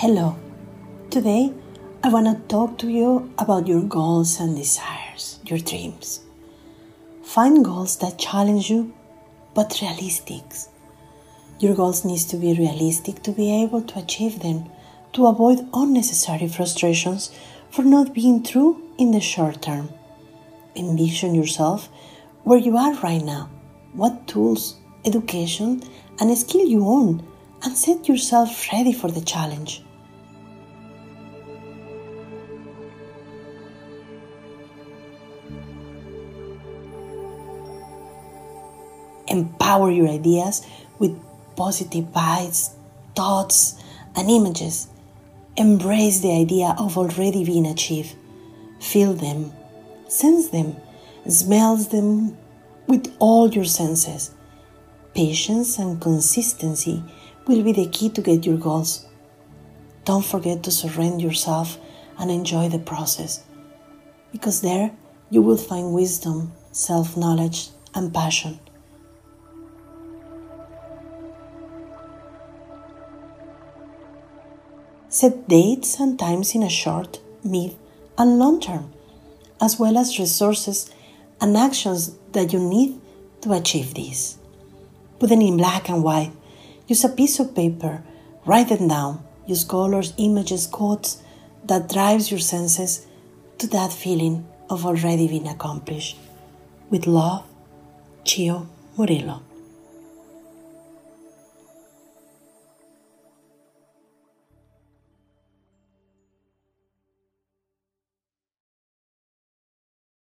Hello. Today, I want to talk to you about your goals and desires, your dreams. Find goals that challenge you but realistic. Your goals need to be realistic to be able to achieve them, to avoid unnecessary frustrations for not being true in the short term. Envision yourself where you are right now, what tools, education, and skill you own, and set yourself ready for the challenge. Empower your ideas with positive vibes, thoughts, and images. Embrace the idea of already being achieved. Feel them, sense them, smells them with all your senses. Patience and consistency will be the key to get your goals. Don't forget to surrender yourself and enjoy the process, because there you will find wisdom, self knowledge, and passion. Set dates and times in a short, mid, and long term, as well as resources and actions that you need to achieve this. Put them in black and white. Use a piece of paper. Write them down. Use colors, images, quotes that drives your senses to that feeling of already being accomplished. With love, Chio Murillo.